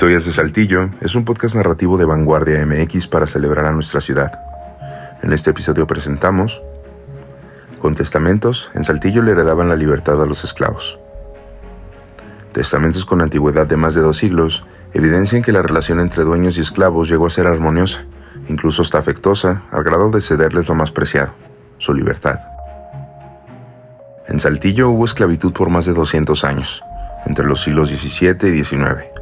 Historias de Saltillo es un podcast narrativo de Vanguardia MX para celebrar a nuestra ciudad. En este episodio presentamos Con testamentos, en Saltillo le heredaban la libertad a los esclavos. Testamentos con antigüedad de más de dos siglos evidencian que la relación entre dueños y esclavos llegó a ser armoniosa, incluso hasta afectuosa, al grado de cederles lo más preciado, su libertad. En Saltillo hubo esclavitud por más de 200 años, entre los siglos XVII y XIX.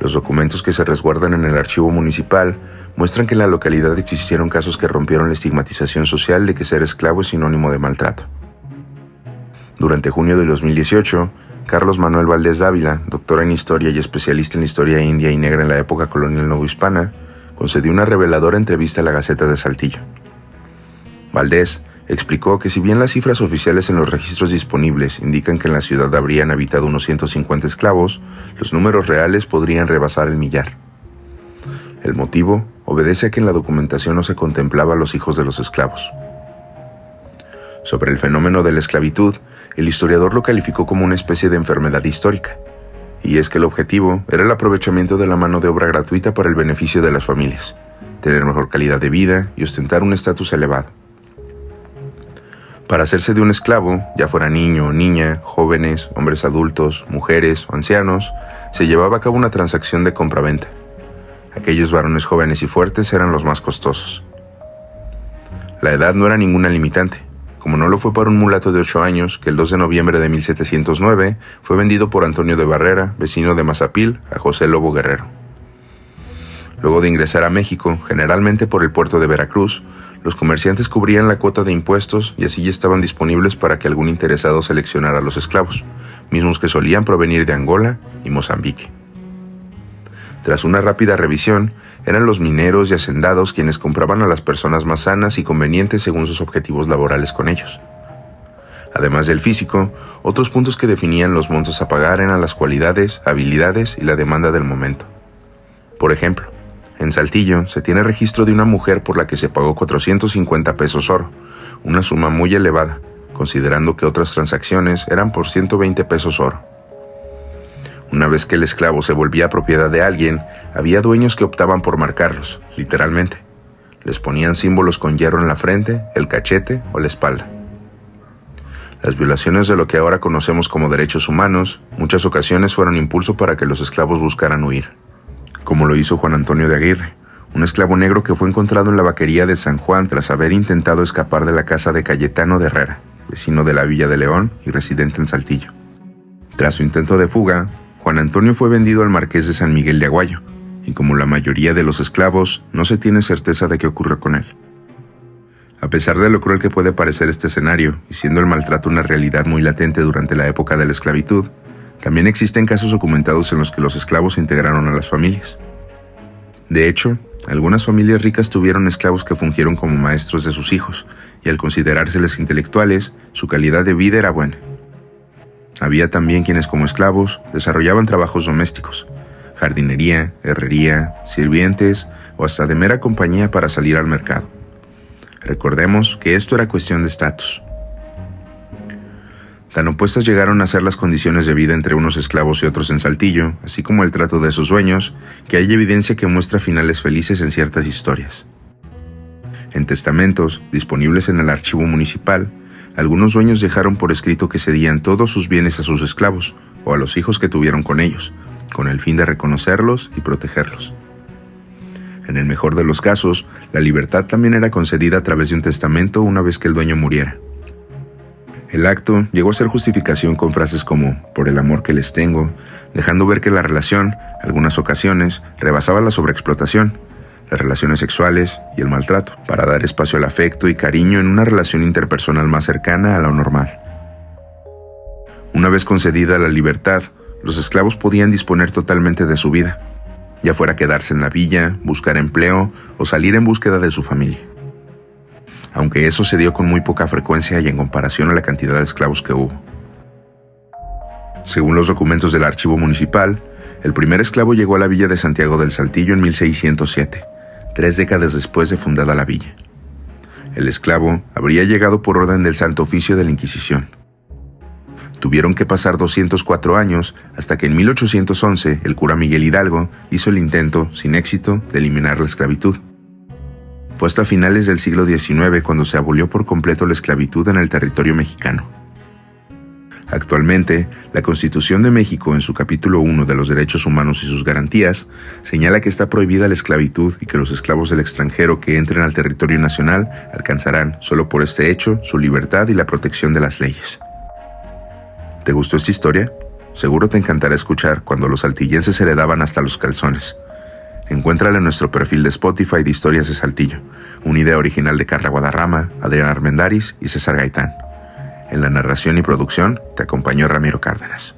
Los documentos que se resguardan en el archivo municipal muestran que en la localidad existieron casos que rompieron la estigmatización social de que ser esclavo es sinónimo de maltrato. Durante junio de 2018, Carlos Manuel Valdés Dávila, doctor en historia y especialista en historia india y negra en la época colonial novohispana, concedió una reveladora entrevista a la Gaceta de Saltillo. Valdés explicó que si bien las cifras oficiales en los registros disponibles indican que en la ciudad habrían habitado unos 150 esclavos, los números reales podrían rebasar el millar. El motivo obedece a que en la documentación no se contemplaba a los hijos de los esclavos. Sobre el fenómeno de la esclavitud, el historiador lo calificó como una especie de enfermedad histórica, y es que el objetivo era el aprovechamiento de la mano de obra gratuita para el beneficio de las familias, tener mejor calidad de vida y ostentar un estatus elevado. Para hacerse de un esclavo, ya fuera niño o niña, jóvenes, hombres adultos, mujeres o ancianos, se llevaba a cabo una transacción de compra-venta. Aquellos varones jóvenes y fuertes eran los más costosos. La edad no era ninguna limitante, como no lo fue para un mulato de 8 años que el 2 de noviembre de 1709 fue vendido por Antonio de Barrera, vecino de Mazapil, a José Lobo Guerrero. Luego de ingresar a México, generalmente por el puerto de Veracruz, los comerciantes cubrían la cuota de impuestos y así ya estaban disponibles para que algún interesado seleccionara los esclavos, mismos que solían provenir de Angola y Mozambique. Tras una rápida revisión, eran los mineros y hacendados quienes compraban a las personas más sanas y convenientes según sus objetivos laborales con ellos. Además del físico, otros puntos que definían los montos a pagar eran las cualidades, habilidades y la demanda del momento. Por ejemplo, en Saltillo se tiene registro de una mujer por la que se pagó 450 pesos oro, una suma muy elevada, considerando que otras transacciones eran por 120 pesos oro. Una vez que el esclavo se volvía propiedad de alguien, había dueños que optaban por marcarlos, literalmente. Les ponían símbolos con hierro en la frente, el cachete o la espalda. Las violaciones de lo que ahora conocemos como derechos humanos muchas ocasiones fueron impulso para que los esclavos buscaran huir, como lo hizo Juan Antonio de Aguirre, un esclavo negro que fue encontrado en la vaquería de San Juan tras haber intentado escapar de la casa de Cayetano de Herrera, vecino de la Villa de León y residente en Saltillo. Tras su intento de fuga, Juan Antonio fue vendido al marqués de San Miguel de Aguayo, y como la mayoría de los esclavos, no se tiene certeza de qué ocurrió con él. A pesar de lo cruel que puede parecer este escenario, y siendo el maltrato una realidad muy latente durante la época de la esclavitud, también existen casos documentados en los que los esclavos se integraron a las familias. De hecho, algunas familias ricas tuvieron esclavos que fungieron como maestros de sus hijos, y al considerárseles intelectuales, su calidad de vida era buena. Había también quienes como esclavos desarrollaban trabajos domésticos, jardinería, herrería, sirvientes o hasta de mera compañía para salir al mercado. Recordemos que esto era cuestión de estatus. Tan opuestas llegaron a ser las condiciones de vida entre unos esclavos y otros en Saltillo, así como el trato de sus dueños, que hay evidencia que muestra finales felices en ciertas historias. En testamentos, disponibles en el archivo municipal, algunos dueños dejaron por escrito que cedían todos sus bienes a sus esclavos o a los hijos que tuvieron con ellos, con el fin de reconocerlos y protegerlos. En el mejor de los casos, la libertad también era concedida a través de un testamento una vez que el dueño muriera. El acto llegó a ser justificación con frases como por el amor que les tengo, dejando ver que la relación, algunas ocasiones, rebasaba la sobreexplotación las relaciones sexuales y el maltrato, para dar espacio al afecto y cariño en una relación interpersonal más cercana a lo normal. Una vez concedida la libertad, los esclavos podían disponer totalmente de su vida, ya fuera quedarse en la villa, buscar empleo o salir en búsqueda de su familia. Aunque eso se dio con muy poca frecuencia y en comparación a la cantidad de esclavos que hubo. Según los documentos del archivo municipal, el primer esclavo llegó a la villa de Santiago del Saltillo en 1607 tres décadas después de fundada la villa. El esclavo habría llegado por orden del Santo Oficio de la Inquisición. Tuvieron que pasar 204 años hasta que en 1811 el cura Miguel Hidalgo hizo el intento, sin éxito, de eliminar la esclavitud. Fue hasta finales del siglo XIX cuando se abolió por completo la esclavitud en el territorio mexicano. Actualmente, la Constitución de México, en su capítulo 1 de los Derechos Humanos y sus Garantías, señala que está prohibida la esclavitud y que los esclavos del extranjero que entren al territorio nacional alcanzarán, solo por este hecho, su libertad y la protección de las leyes. ¿Te gustó esta historia? Seguro te encantará escuchar cuando los saltillenses se le daban hasta los calzones. Encuéntrala en nuestro perfil de Spotify de Historias de Saltillo, una idea original de Carla Guadarrama, Adrián Armendaris y César Gaitán. En la narración y producción te acompañó Ramiro Cárdenas.